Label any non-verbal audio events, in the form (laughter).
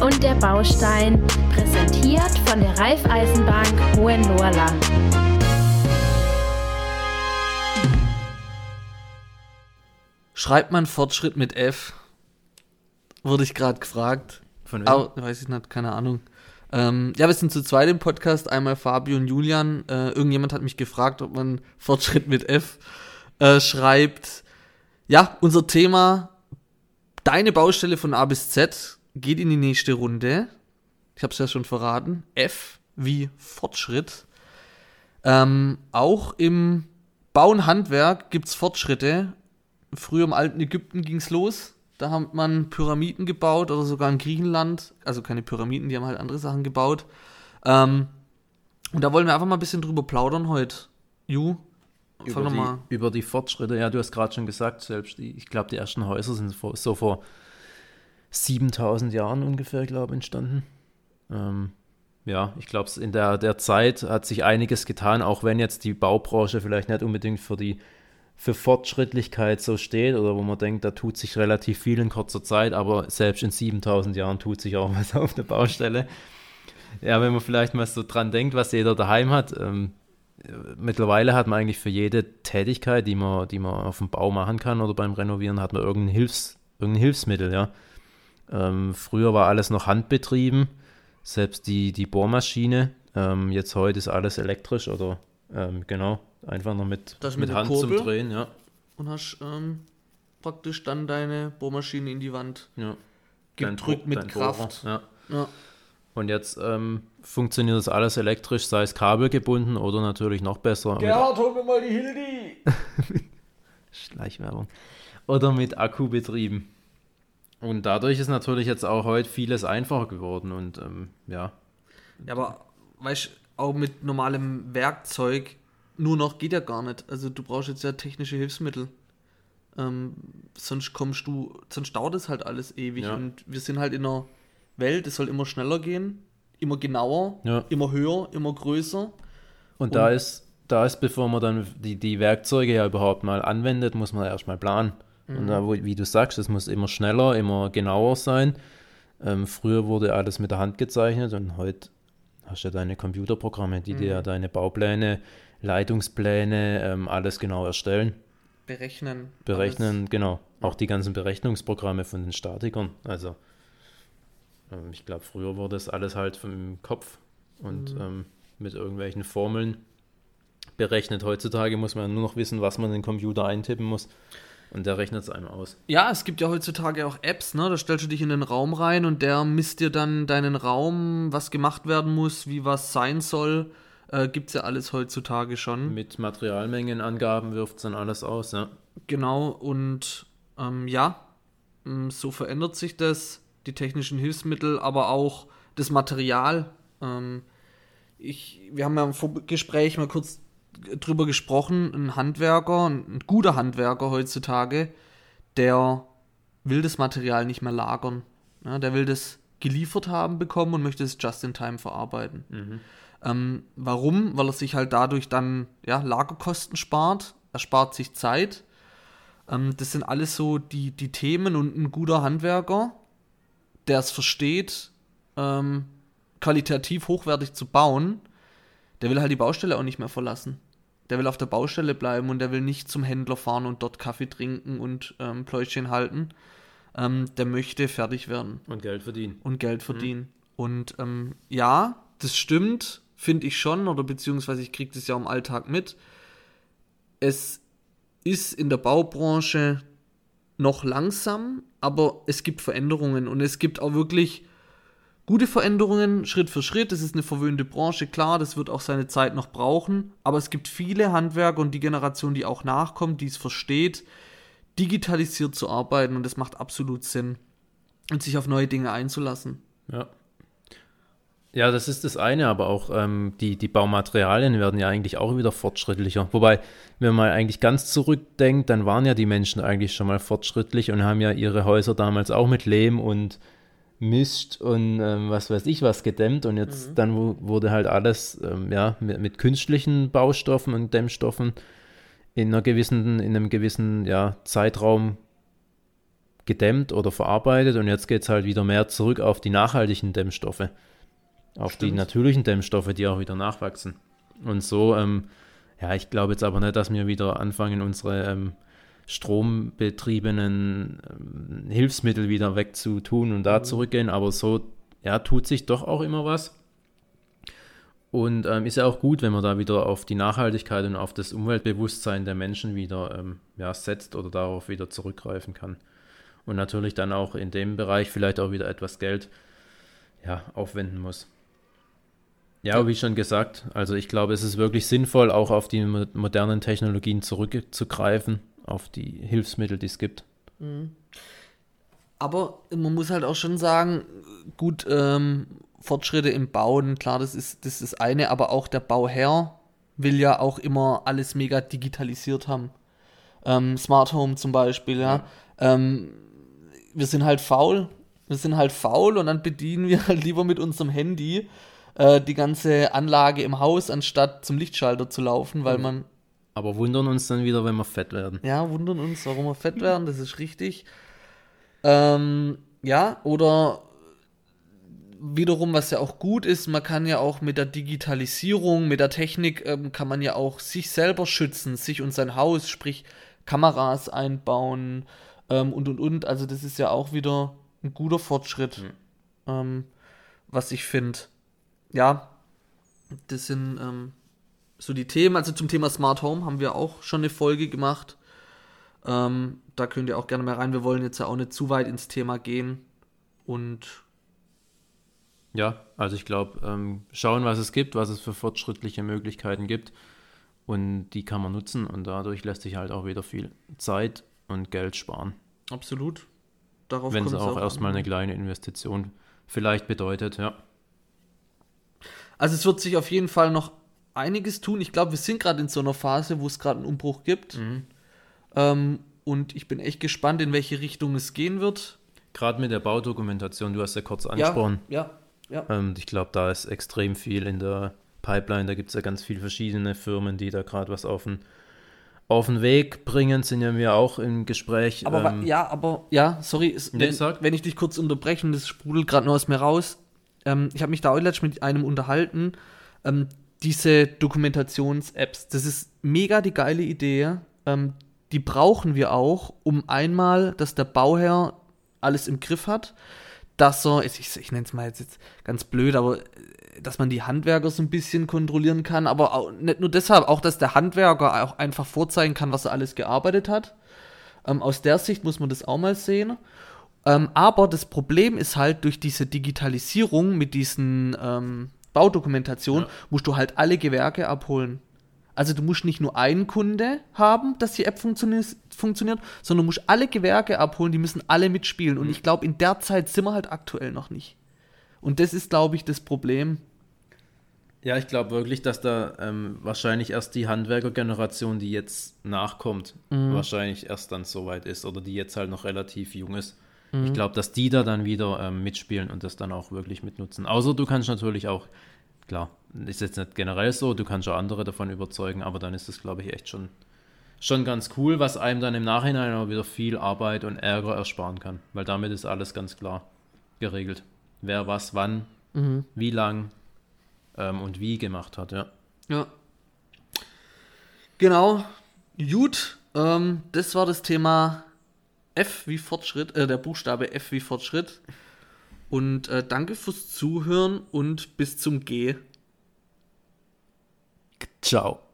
Und der Baustein, präsentiert von der Raiffeisenbank Hohenlohrland. Schreibt man Fortschritt mit F? Wurde ich gerade gefragt. Von wem? Au, weiß ich nicht, keine Ahnung. Ähm, ja, wir sind zu zweit im Podcast, einmal Fabio und Julian. Äh, irgendjemand hat mich gefragt, ob man Fortschritt mit F äh, schreibt. Ja, unser Thema, deine Baustelle von A bis Z, geht in die nächste Runde. Ich habe es ja schon verraten. F wie Fortschritt. Ähm, auch im Bau und Handwerk gibt es Fortschritte. Früher im alten Ägypten ging es los. Da hat man Pyramiden gebaut oder sogar in Griechenland. Also keine Pyramiden, die haben halt andere Sachen gebaut. Ähm, und da wollen wir einfach mal ein bisschen drüber plaudern heute. Ju, fang über, die, über die Fortschritte, ja, du hast gerade schon gesagt, selbst die, ich glaube, die ersten Häuser sind so vor 7000 Jahren ungefähr, glaube ich, entstanden. Ähm, ja, ich glaube, in der, der Zeit hat sich einiges getan, auch wenn jetzt die Baubranche vielleicht nicht unbedingt für die für Fortschrittlichkeit so steht oder wo man denkt, da tut sich relativ viel in kurzer Zeit, aber selbst in 7000 Jahren tut sich auch (laughs) was auf der Baustelle. Ja, wenn man vielleicht mal so dran denkt, was jeder daheim hat, ähm, mittlerweile hat man eigentlich für jede Tätigkeit, die man, die man auf dem Bau machen kann oder beim Renovieren, hat man irgendein, Hilfs, irgendein Hilfsmittel, ja. Ähm, früher war alles noch handbetrieben, selbst die, die Bohrmaschine. Ähm, jetzt heute ist alles elektrisch oder ähm, genau, einfach noch mit, Das mit mit Hand Kurbel? zum Drehen, ja. Und hast ähm, praktisch dann deine Bohrmaschine in die Wand ja. Gedrückt mit Kraft. Ja. Ja. Und jetzt ähm, funktioniert das alles elektrisch, sei es kabelgebunden oder natürlich noch besser mit hol mir mal die Hildi! (laughs) Schleichwerbung. Oder mit Akku betrieben. Und dadurch ist natürlich jetzt auch heute vieles einfacher geworden und ähm, ja. Ja, aber weißt du, auch mit normalem Werkzeug nur noch geht ja gar nicht. Also du brauchst jetzt ja technische Hilfsmittel. Ähm, sonst kommst du, sonst dauert es halt alles ewig. Ja. Und wir sind halt in einer Welt, es soll immer schneller gehen, immer genauer, Ja. immer höher, immer größer. Und, da ist, da ist, bevor man dann die, die Werkzeuge ja überhaupt mal anwendet, muss man erstmal planen. Und da, wo, wie du sagst, es muss immer schneller, immer genauer sein. Ähm, früher wurde alles mit der Hand gezeichnet und heute hast du ja deine Computerprogramme, die dir ja deine Baupläne, Leitungspläne, ähm, alles genau erstellen. Berechnen. Berechnen, genau. Auch die ganzen Berechnungsprogramme von den Statikern. Also, ähm, ich glaube, früher wurde das alles halt vom Kopf und ähm, mit irgendwelchen Formeln berechnet. Heutzutage muss man nur noch wissen, was man in den Computer eintippen muss. Und der rechnet es einem aus. Ja, es gibt ja heutzutage auch Apps, ne? Da stellst du dich in den Raum rein und der misst dir dann deinen Raum, was gemacht werden muss, wie was sein soll. Äh, gibt's ja alles heutzutage schon. Mit Materialmengenangaben wirft es dann alles aus, ja. Genau, und ähm, ja, ähm, so verändert sich das, die technischen Hilfsmittel, aber auch das Material. Ähm, ich, wir haben ja im Vorgespräch mal kurz drüber gesprochen, ein Handwerker, ein, ein guter Handwerker heutzutage, der will das Material nicht mehr lagern. Ja, der will das geliefert haben bekommen und möchte es just in time verarbeiten. Ähm, warum? Weil er sich halt dadurch dann ja, Lagerkosten spart, er spart sich Zeit. Ähm, das sind alles so die, die Themen und ein guter Handwerker, der es versteht, ähm, qualitativ hochwertig zu bauen, der will halt die Baustelle auch nicht mehr verlassen. Der will auf der Baustelle bleiben und der will nicht zum Händler fahren und dort Kaffee trinken und ähm, Pläuschchen halten. Ähm, der möchte fertig werden Und Geld verdienen. und Geld verdienen. Und ähm, ja, das stimmt, finde ich schon, oder beziehungsweise ich kriege das ja im Alltag mit. Es ist in der Baubranche noch langsam, aber es gibt Veränderungen und es gibt auch wirklich gute Veränderungen, Schritt für Schritt. Es ist eine verwöhnte Branche, klar, das wird auch seine Zeit noch brauchen, aber es gibt viele Handwerker und die Generation, die auch nachkommt, die es versteht, digitalisiert zu arbeiten und das macht absolut Sinn und sich auf neue Dinge einzulassen. Ja. Ja, das ist das eine, aber auch ähm, die, die Baumaterialien werden ja eigentlich auch wieder fortschrittlicher. Wobei, wenn man eigentlich ganz zurückdenkt, dann waren ja die Menschen eigentlich schon mal fortschrittlich und haben ja ihre Häuser damals auch mit Lehm und Mist und ähm, was weiß ich was gedämmt und jetzt dann wu- wurde halt alles ähm, ja, mit, mit künstlichen Baustoffen und Dämmstoffen in einer gewissen, in einem gewissen ja, Zeitraum gedämmt oder verarbeitet und jetzt geht es halt wieder mehr zurück auf die nachhaltigen Dämmstoffe. Auf Stimmt. die natürlichen Dämmstoffe, die auch wieder nachwachsen. Und so, ähm, ja, ich glaube jetzt aber nicht, dass wir wieder anfangen, unsere ähm, strombetriebenen ähm, Hilfsmittel wieder wegzutun und da mhm. zurückgehen, aber so, ja, tut sich doch auch immer was. Und ähm, ist ja auch gut, wenn man da wieder auf die Nachhaltigkeit und auf das Umweltbewusstsein der Menschen wieder ähm, ja, setzt oder darauf wieder zurückgreifen kann. Und natürlich dann auch in dem Bereich vielleicht auch wieder etwas Geld ja, aufwenden muss. Ja, wie schon gesagt, also ich glaube, es ist wirklich sinnvoll, auch auf die modernen Technologien zurückzugreifen, auf die Hilfsmittel, die es gibt. Mhm. Aber man muss halt auch schon sagen, gut, ähm, Fortschritte im Bauen, klar, das ist, das ist eine, aber auch der Bauherr will ja auch immer alles mega digitalisiert haben. Ähm, Smart Home zum Beispiel, ja. ja. Ähm, wir sind halt faul. Wir sind halt faul und dann bedienen wir halt lieber mit unserem Handy äh, die ganze Anlage im Haus, anstatt zum Lichtschalter zu laufen, weil mhm. man. Aber wundern uns dann wieder, wenn wir fett werden. Ja, wundern uns, warum wir fett werden, das ist richtig. Ähm, ja, oder wiederum, was ja auch gut ist, man kann ja auch mit der Digitalisierung, mit der Technik, ähm, kann man ja auch sich selber schützen, sich und sein Haus, sprich Kameras einbauen ähm, und und und. Also das ist ja auch wieder ein guter Fortschritt, mhm. ähm, was ich finde ja, das sind ähm, so die Themen. Also zum Thema Smart Home haben wir auch schon eine Folge gemacht. Ähm, da könnt ihr auch gerne mal rein. Wir wollen jetzt ja auch nicht zu weit ins Thema gehen. Und ja, also ich glaube, ähm, schauen, was es gibt, was es für fortschrittliche Möglichkeiten gibt. Und die kann man nutzen und dadurch lässt sich halt auch wieder viel Zeit und Geld sparen. Absolut. Darauf Wenn es auch, auch erstmal eine kleine Investition vielleicht bedeutet, ja. Also es wird sich auf jeden Fall noch einiges tun. Ich glaube, wir sind gerade in so einer Phase, wo es gerade einen Umbruch gibt. Mhm. Ähm, und ich bin echt gespannt, in welche Richtung es gehen wird. Gerade mit der Baudokumentation, du hast ja kurz angesprochen. Ja, ja. ja. Ähm, ich glaube, da ist extrem viel in der Pipeline. Da gibt es ja ganz viele verschiedene Firmen, die da gerade was auf den, auf den Weg bringen, sind ja wir auch im Gespräch. Aber ähm, ja, aber ja, sorry, wenn, wenn, ich dich kurz unterbreche, das sprudelt gerade nur aus mir raus ähm, ich habe mich da letztens mit einem unterhalten, ähm, diese Dokumentations-Apps, das ist mega die geile Idee. Ähm, die brauchen wir auch, um einmal, dass der Bauherr alles im Griff hat, dass er, ich, ich nenne es mal jetzt, jetzt ganz blöd, aber äh, dass man die Handwerker so ein bisschen kontrollieren kann, aber auch, nicht nur deshalb, auch dass der Handwerker auch einfach vorzeigen kann, was er alles gearbeitet hat. Ähm, aus der Sicht muss man das auch mal sehen. Ähm, aber das Problem ist halt, durch diese Digitalisierung mit diesen ähm, Baudokumentationen ja. musst du halt alle Gewerke abholen. Also du musst nicht nur einen Kunde haben, dass die App funtioni funktioniert, sondern du musst alle Gewerke abholen, die müssen alle mitspielen. Mhm. Und ich glaube, in der Zeit sind wir halt aktuell noch nicht. Und das ist, glaube ich, das Problem. Ja, ich glaube wirklich, dass da ähm, wahrscheinlich erst die Handwerkergeneration, die jetzt nachkommt, mhm. wahrscheinlich erst dann soweit ist oder die jetzt halt noch relativ jung ist. Mhm. Ich glaube, dass die da dann wieder ähm, mitspielen und das dann auch wirklich mitnutzen. Außer du kannst natürlich auch, klar, ist jetzt nicht generell so, du kannst auch andere davon überzeugen, aber dann ist das, glaube ich, echt schon, schon ganz cool, was einem dann im Nachhinein auch wieder viel Arbeit und Ärger ersparen kann. Weil damit ist alles ganz klar geregelt. Wer was wann, mhm. wie lang ähm, und wie gemacht hat, ja. Ja. Genau. Gut, ähm, das war das Thema F wie Fortschritt, äh, der Buchstabe F wie Fortschritt. Und äh, danke fürs Zuhören und bis zum G. Ciao.